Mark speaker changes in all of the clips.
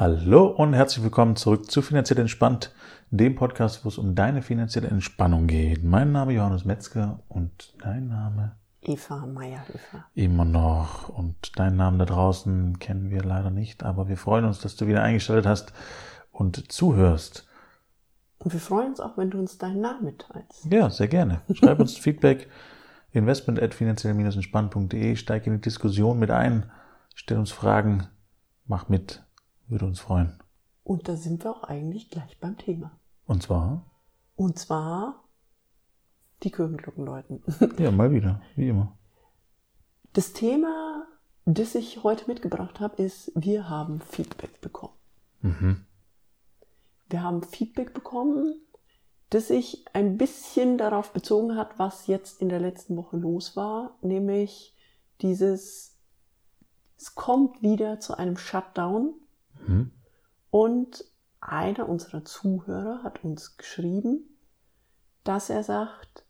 Speaker 1: Hallo und herzlich willkommen zurück zu Finanziell Entspannt, dem Podcast, wo es um deine finanzielle Entspannung geht. Mein Name ist Johannes Metzger und dein Name?
Speaker 2: Eva Meierhöfer.
Speaker 1: Immer noch. Und deinen Namen da draußen kennen wir leider nicht, aber wir freuen uns, dass du wieder eingeschaltet hast und zuhörst.
Speaker 2: Und wir freuen uns auch, wenn du uns deinen Namen mitteilst.
Speaker 1: Ja, sehr gerne. Schreib uns Feedback. Investment at finanziell-entspannt.de. Steig in die Diskussion mit ein. Stell uns Fragen. Mach mit. Würde uns freuen.
Speaker 2: Und da sind wir auch eigentlich gleich beim Thema.
Speaker 1: Und zwar?
Speaker 2: Und zwar die Kirchenglocken läuten.
Speaker 1: Ja, mal wieder, wie immer.
Speaker 2: Das Thema, das ich heute mitgebracht habe, ist, wir haben Feedback bekommen.
Speaker 1: Mhm.
Speaker 2: Wir haben Feedback bekommen, das sich ein bisschen darauf bezogen hat, was jetzt in der letzten Woche los war, nämlich dieses, es kommt wieder zu einem Shutdown
Speaker 1: Mhm.
Speaker 2: und einer unserer Zuhörer hat uns geschrieben, dass er sagt,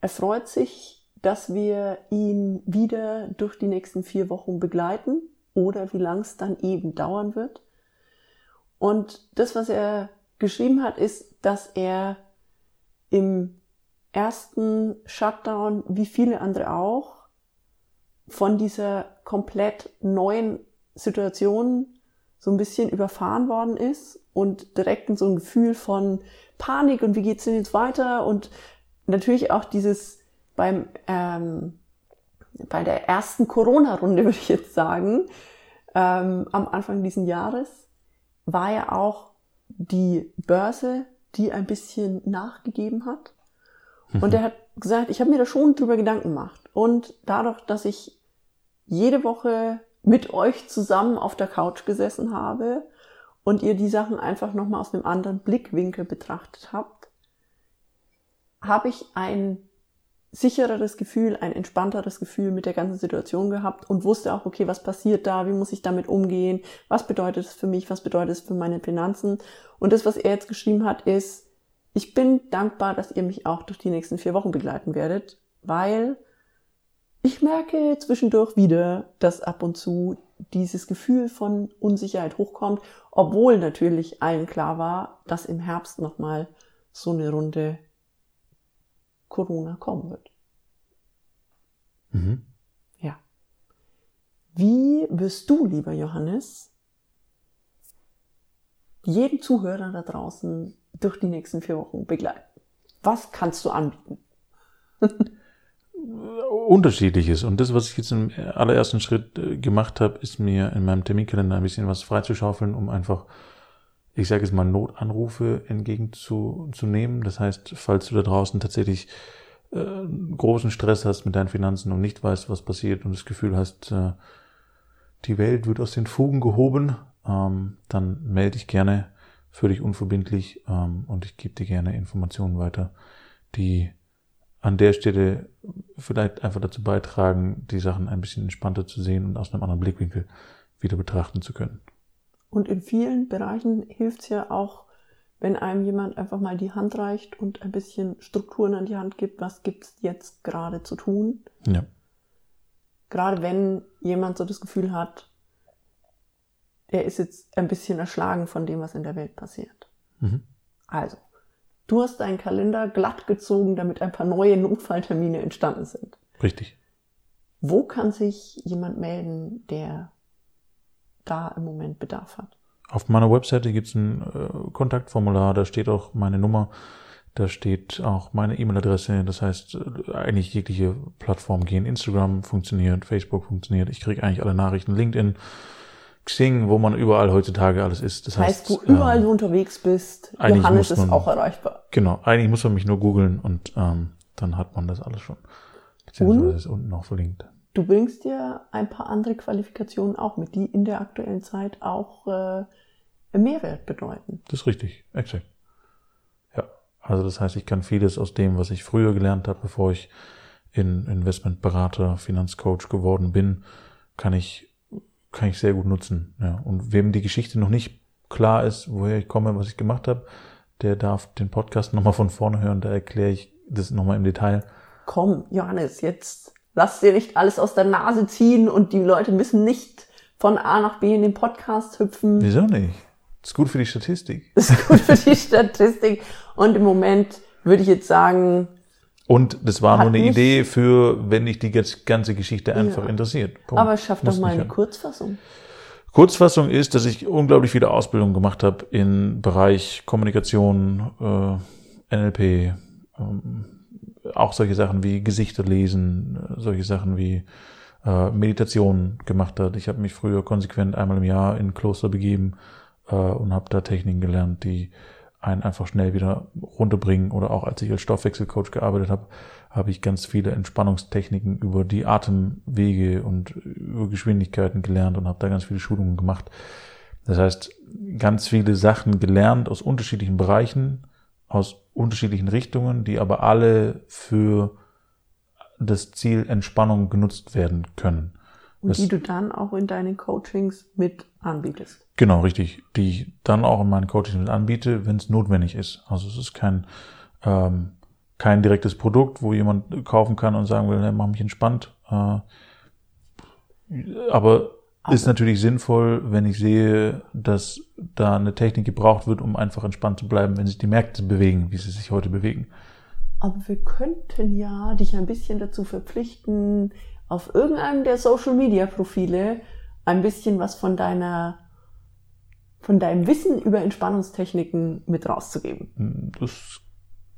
Speaker 2: er freut sich, dass wir ihn wieder durch die nächsten vier Wochen begleiten oder wie lang es dann eben dauern wird. Und das, was er geschrieben hat, ist, dass er im ersten Shutdown, wie viele andere auch, von dieser komplett neuen Situation so ein bisschen überfahren worden ist und direkt in so ein Gefühl von Panik und wie geht's denn jetzt weiter? Und natürlich auch dieses beim ähm, bei der ersten Corona-Runde würde ich jetzt sagen ähm, am Anfang diesen Jahres war ja auch die Börse, die ein bisschen nachgegeben hat. Und er hat gesagt, ich habe mir da schon drüber Gedanken gemacht. Und dadurch, dass ich jede Woche mit euch zusammen auf der Couch gesessen habe und ihr die Sachen einfach nochmal aus einem anderen Blickwinkel betrachtet habt, habe ich ein sichereres Gefühl, ein entspannteres Gefühl mit der ganzen Situation gehabt und wusste auch, okay, was passiert da, wie muss ich damit umgehen, was bedeutet es für mich, was bedeutet es für meine Finanzen. Und das, was er jetzt geschrieben hat, ist, ich bin dankbar, dass ihr mich auch durch die nächsten vier Wochen begleiten werdet, weil ich merke zwischendurch wieder, dass ab und zu dieses Gefühl von Unsicherheit hochkommt, obwohl natürlich allen klar war, dass im Herbst nochmal so eine Runde Corona kommen wird.
Speaker 1: Mhm.
Speaker 2: Ja. Wie wirst du, lieber Johannes, jeden Zuhörer da draußen durch die nächsten vier Wochen begleiten? Was kannst du anbieten?
Speaker 1: Unterschiedliches. Und das, was ich jetzt im allerersten Schritt äh, gemacht habe, ist mir in meinem Terminkalender ein bisschen was freizuschaufeln, um einfach, ich sage jetzt mal, Notanrufe entgegenzunehmen. Das heißt, falls du da draußen tatsächlich äh, großen Stress hast mit deinen Finanzen und nicht weißt, was passiert und das Gefühl hast, äh, die Welt wird aus den Fugen gehoben, ähm, dann melde dich gerne für dich unverbindlich ähm, und ich gebe dir gerne Informationen weiter, die an der Stelle vielleicht einfach dazu beitragen, die Sachen ein bisschen entspannter zu sehen und aus einem anderen Blickwinkel wieder betrachten zu können.
Speaker 2: Und in vielen Bereichen hilft es ja auch, wenn einem jemand einfach mal die Hand reicht und ein bisschen Strukturen an die Hand gibt, was gibt's jetzt gerade zu tun.
Speaker 1: Ja.
Speaker 2: Gerade wenn jemand so das Gefühl hat, er ist jetzt ein bisschen erschlagen von dem, was in der Welt passiert.
Speaker 1: Mhm.
Speaker 2: Also, du hast deinen Kalender glatt gezogen, damit ein paar neue Notfalltermine entstanden sind.
Speaker 1: Richtig.
Speaker 2: Wo kann sich jemand melden, der da im Moment Bedarf hat?
Speaker 1: Auf meiner Webseite gibt es ein äh, Kontaktformular, da steht auch meine Nummer, da steht auch meine E-Mail-Adresse. Das heißt, äh, eigentlich jegliche Plattform gehen. Instagram funktioniert, Facebook funktioniert. Ich kriege eigentlich alle Nachrichten. LinkedIn, Xing, wo man überall heutzutage alles ist. Das heißt,
Speaker 2: heißt, wo überall
Speaker 1: ähm,
Speaker 2: du unterwegs bist,
Speaker 1: eigentlich
Speaker 2: Johannes
Speaker 1: muss
Speaker 2: ist
Speaker 1: man-
Speaker 2: auch erreichbar.
Speaker 1: Genau, eigentlich muss man mich nur googeln und ähm, dann hat man das alles schon. Beziehungsweise ist unten auch verlinkt.
Speaker 2: Du bringst dir ein paar andere Qualifikationen auch mit, die in der aktuellen Zeit auch äh, Mehrwert bedeuten.
Speaker 1: Das ist richtig, exakt. Ja, also das heißt, ich kann vieles aus dem, was ich früher gelernt habe, bevor ich in Investmentberater, Finanzcoach geworden bin, kann ich kann ich sehr gut nutzen. Ja. Und wem die Geschichte noch nicht klar ist, woher ich komme, was ich gemacht habe, der darf den Podcast nochmal von vorne hören. Da erkläre ich das nochmal im Detail.
Speaker 2: Komm, Johannes, jetzt lass dir nicht alles aus der Nase ziehen und die Leute müssen nicht von A nach B in den Podcast hüpfen.
Speaker 1: Wieso nicht? Ist gut für die Statistik.
Speaker 2: Ist gut für die Statistik. Und im Moment würde ich jetzt sagen,
Speaker 1: Und das war
Speaker 2: Hat
Speaker 1: nur eine Idee für, wenn dich die ganz- ganze Geschichte einfach
Speaker 2: Ja.
Speaker 1: interessiert. Punkt.
Speaker 2: aber schaff
Speaker 1: Muss
Speaker 2: doch mal eine. Kurzfassung.
Speaker 1: Kurzfassung ist, dass ich unglaublich viele Ausbildungen gemacht habe im Bereich Kommunikation, äh, NLP, ähm, auch solche Sachen wie Gesichter lesen, äh, solche Sachen wie äh, Meditation gemacht hat. Ich habe mich früher konsequent einmal im Jahr in ein Kloster begeben äh, und habe da Techniken gelernt, die einen einfach schnell wieder runterbringen. Oder auch als ich als Stoffwechselcoach gearbeitet habe, habe ich ganz viele Entspannungstechniken über die Atemwege und über Geschwindigkeiten gelernt und habe da ganz viele Schulungen gemacht. Das heißt, ganz viele Sachen gelernt aus unterschiedlichen Bereichen, aus unterschiedlichen Richtungen, die aber alle für das Ziel Entspannung genutzt werden können.
Speaker 2: Und
Speaker 1: Das-
Speaker 2: die du dann auch in deinen Coachings mit anbietest.
Speaker 1: Genau, richtig. Die ich dann auch in meinen Coachings mit anbiete, wenn es notwendig ist. Also es ist kein, ähm, kein direktes Produkt, wo jemand kaufen kann und sagen will, ne, mach mich entspannt. Äh, aber ist natürlich sinnvoll, wenn ich sehe, dass da eine Technik gebraucht wird, um einfach entspannt zu bleiben, wenn sich die Märkte bewegen, wie sie sich heute bewegen.
Speaker 2: Aber wir könnten ja dich ein bisschen dazu verpflichten, auf irgendeinem der Social Media Profile ein bisschen was von deiner, von deinem Wissen über Entspannungstechniken mit rauszugeben.
Speaker 1: Das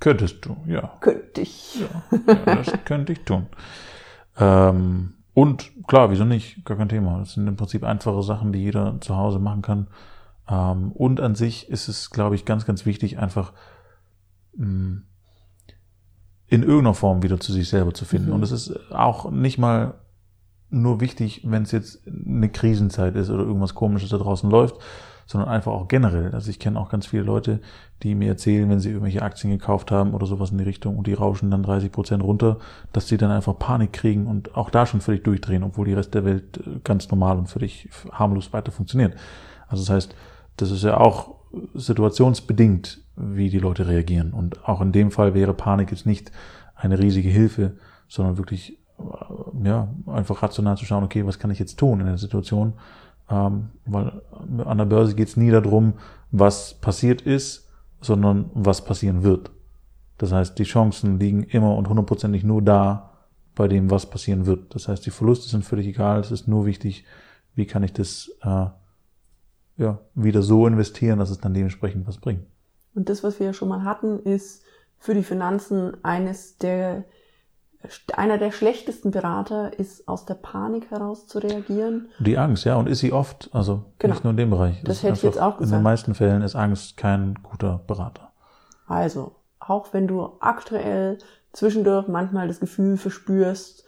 Speaker 1: könntest du, ja.
Speaker 2: Könnte ich.
Speaker 1: Ja, das könnte ich tun. Ähm, und klar, wieso nicht? Gar kein Thema. Das sind im Prinzip einfache Sachen, die jeder zu Hause machen kann. Ähm, und an sich ist es, glaube ich, ganz, ganz wichtig, einfach mh, in irgendeiner Form wieder zu sich selber zu finden.
Speaker 2: Mhm.
Speaker 1: Und es ist auch nicht mal nur wichtig, wenn es jetzt eine Krisenzeit ist oder irgendwas Komisches da draußen läuft, sondern einfach auch generell. Also ich kenne auch ganz viele Leute, die mir erzählen, wenn sie irgendwelche Aktien gekauft haben oder sowas in die Richtung und die rauschen dann 30 Prozent runter, dass sie dann einfach Panik kriegen und auch da schon völlig durchdrehen, obwohl die Rest der Welt äh, ganz normal und völlig harmlos weiter funktioniert. Also das heißt, das ist ja auch situationsbedingt, wie die Leute reagieren. Und auch in dem Fall wäre Panik jetzt nicht eine riesige Hilfe, sondern wirklich äh, ja, einfach rational zu schauen, okay, was kann ich jetzt tun in der Situation? Ähm, weil an der Börse geht es nie darum, was passiert ist, sondern was passieren wird. Das heißt, die Chancen liegen immer und hundertprozentig nur da, bei dem, was passieren wird. Das heißt, die Verluste sind völlig egal. Es ist nur wichtig, wie kann ich das äh, ja, wieder so investieren, dass es dann dementsprechend was bringt.
Speaker 2: Und das, was wir ja schon mal hatten, ist für die Finanzen eines der, einer der schlechtesten Berater ist, aus der Panik heraus zu reagieren.
Speaker 1: Die Angst, ja, und ist sie oft, also
Speaker 2: Genau.
Speaker 1: nicht nur in dem Bereich.
Speaker 2: Das
Speaker 1: ist
Speaker 2: hätte ich jetzt auch
Speaker 1: In
Speaker 2: gesagt.
Speaker 1: den meisten Fällen ist Angst kein guter Berater.
Speaker 2: Also, auch wenn du aktuell zwischendurch manchmal das Gefühl verspürst,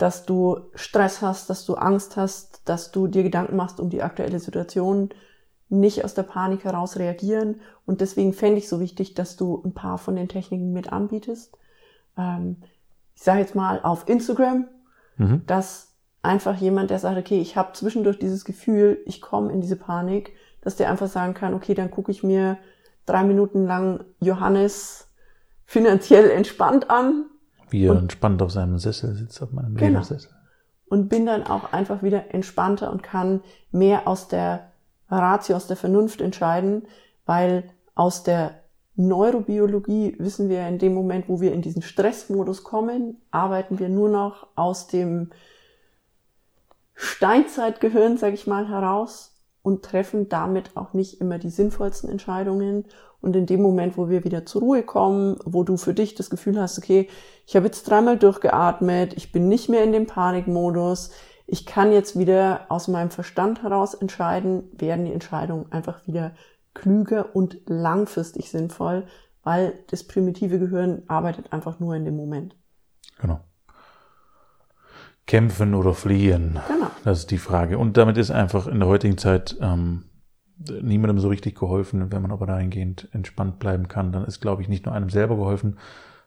Speaker 2: dass du Stress hast, dass du Angst hast, dass du dir Gedanken machst um die aktuelle Situation, nicht aus der Panik heraus reagieren. Und deswegen fände ich so wichtig, dass du ein paar von den Techniken mit anbietest. Ähm, ich sage jetzt mal auf Instagram,
Speaker 1: Mhm.
Speaker 2: dass einfach jemand, der sagt, okay, ich habe zwischendurch dieses Gefühl, ich komme in diese Panik, dass der einfach sagen kann, okay, dann gucke ich mir drei Minuten lang Johannes finanziell entspannt an
Speaker 1: Wie er
Speaker 2: Und-
Speaker 1: entspannt auf seinem Sessel sitzt, auf meinem
Speaker 2: Genau.
Speaker 1: Ledersessel.
Speaker 2: und bin dann auch einfach wieder entspannter und kann mehr aus der Ratio, aus der Vernunft entscheiden, weil aus der Neurobiologie wissen wir in dem Moment, wo wir in diesen Stressmodus kommen, arbeiten wir nur noch aus dem Steinzeitgehirn, sage ich mal, heraus und treffen damit auch nicht immer die sinnvollsten Entscheidungen. Und in dem Moment, wo wir wieder zur Ruhe kommen, wo du für dich das Gefühl hast, okay, ich habe jetzt dreimal durchgeatmet, ich bin nicht mehr in dem Panikmodus, ich kann jetzt wieder aus meinem Verstand heraus entscheiden, werden die Entscheidungen einfach wieder klüger und langfristig sinnvoll, weil das primitive Gehirn arbeitet einfach nur in dem Moment.
Speaker 1: Genau. Kämpfen oder fliehen?
Speaker 2: Genau.
Speaker 1: Das ist die Frage. Und damit ist einfach in der heutigen Zeit ähm, niemandem so richtig geholfen. Wenn man aber dahingehend entspannt bleiben kann, dann ist, glaube ich, nicht nur einem selber geholfen,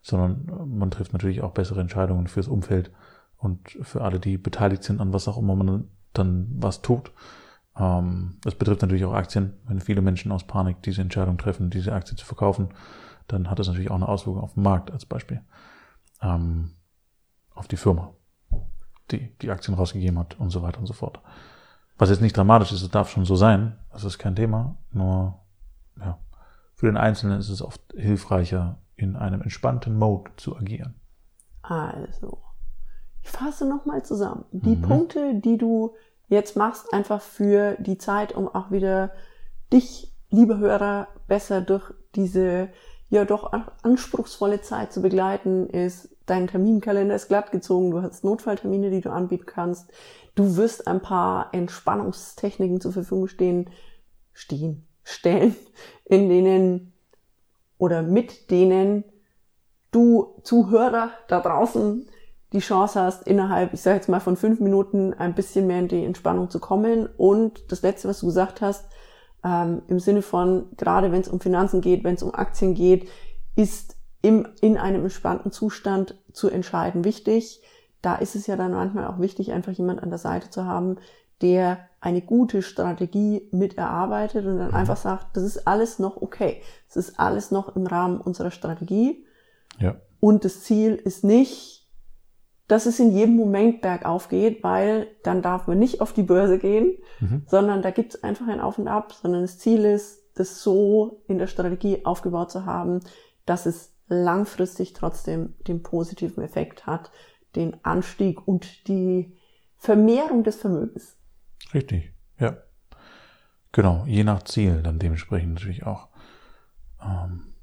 Speaker 1: sondern man trifft natürlich auch bessere Entscheidungen fürs Umfeld und für alle, die beteiligt sind an was auch immer man dann was tut. Ähm, das betrifft natürlich auch Aktien. Wenn viele Menschen aus Panik diese Entscheidung treffen, diese Aktie zu verkaufen, dann hat das natürlich auch eine Auswirkung auf den Markt als Beispiel. Ähm, auf die Firma, die die Aktien rausgegeben hat und so weiter und so fort. Was jetzt nicht dramatisch ist, es darf schon so sein. Das ist kein Thema. Nur, ja, für den Einzelnen ist es oft hilfreicher, in einem entspannten Mode zu agieren.
Speaker 2: Also, ich fasse nochmal zusammen. Die mhm. Punkte, die du jetzt machst, einfach für die Zeit, um auch wieder dich, liebe Hörer, besser durch diese ja doch anspruchsvolle Zeit zu begleiten, ist, dein Terminkalender ist glatt gezogen, du hast Notfalltermine, die du anbieten kannst, du wirst ein paar Entspannungstechniken zur Verfügung stehen, stehen, stellen, in denen oder mit denen du Zuhörer da draußen die Chance hast, innerhalb, ich sage jetzt mal, von fünf Minuten ein bisschen mehr in die Entspannung zu kommen. Und das Letzte, was du gesagt hast, ähm, im Sinne von, gerade wenn es um Finanzen geht, wenn es um Aktien geht, ist im, in einem entspannten Zustand zu entscheiden wichtig. Da ist es ja dann manchmal auch wichtig, einfach jemand an der Seite zu haben, der eine gute Strategie mit erarbeitet und dann mhm. einfach sagt, das ist alles noch okay. Das ist alles noch im Rahmen unserer Strategie.
Speaker 1: Ja.
Speaker 2: Und das Ziel ist nicht, dass es in jedem Moment bergauf geht, weil dann darf man nicht auf die Börse gehen, mhm. sondern da gibt es einfach ein Auf und Ab, sondern das Ziel ist, das so in der Strategie aufgebaut zu haben, dass es langfristig trotzdem den positiven Effekt hat, den Anstieg und die Vermehrung des Vermögens.
Speaker 1: Richtig, ja. Genau, je nach Ziel dann dementsprechend natürlich auch. Ähm,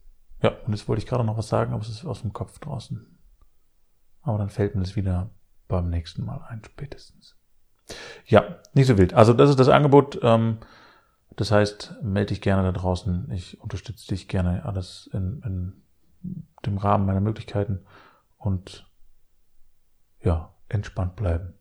Speaker 1: ja, und jetzt wollte ich gerade noch was sagen, aber es ist aus dem Kopf draußen. Aber dann fällt mir das wieder beim nächsten Mal ein, spätestens. Ja, nicht so wild. Also das ist das Angebot. Ähm, das heißt, melde dich gerne da draußen. Ich unterstütze dich gerne alles in, in dem Rahmen meiner Möglichkeiten und ja, entspannt bleiben.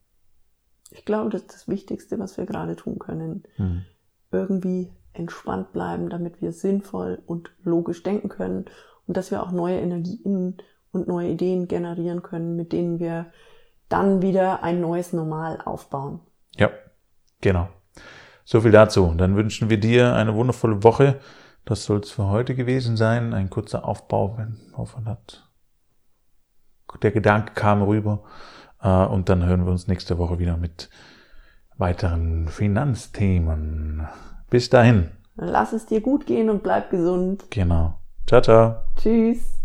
Speaker 2: Ich glaube, das ist das Wichtigste, was wir gerade tun können. Mhm. Irgendwie entspannt bleiben, damit wir sinnvoll und logisch denken können und dass wir auch neue Energien und neue Ideen generieren können, mit denen wir dann wieder ein neues Normal aufbauen.
Speaker 1: Ja, genau. So viel dazu. Dann wünschen wir dir eine wundervolle Woche. Das soll es für heute gewesen sein. Ein kurzer Aufbau, wenn hoffen hat. Der Gedanke kam rüber. Äh, und dann hören wir uns nächste Woche wieder mit weiteren Finanzthemen. Bis dahin.
Speaker 2: Lass es dir gut gehen und bleib gesund.
Speaker 1: Genau. Ciao, ciao.
Speaker 2: Tschüss.